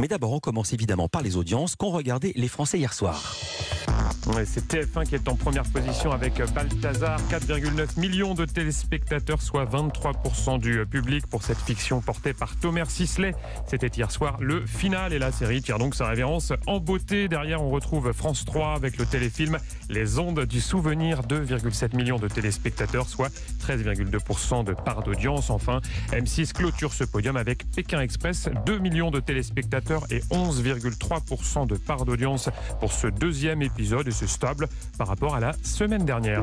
Mais d'abord, on commence évidemment par les audiences qu'ont regardé les Français hier soir. C'est TF1 qui est en première position avec Balthazar, 4,9 millions de téléspectateurs, soit 23% du public pour cette fiction portée par Thomas Sisley. C'était hier soir le final et la série tire donc sa révérence en beauté. Derrière, on retrouve France 3 avec le téléfilm Les ondes du souvenir, 2,7 millions de téléspectateurs, soit 13,2% de part d'audience. Enfin, M6 clôture ce podium avec Pékin Express, 2 millions de téléspectateurs et 11,3% de part d'audience pour ce deuxième épisode stable par rapport à la semaine dernière.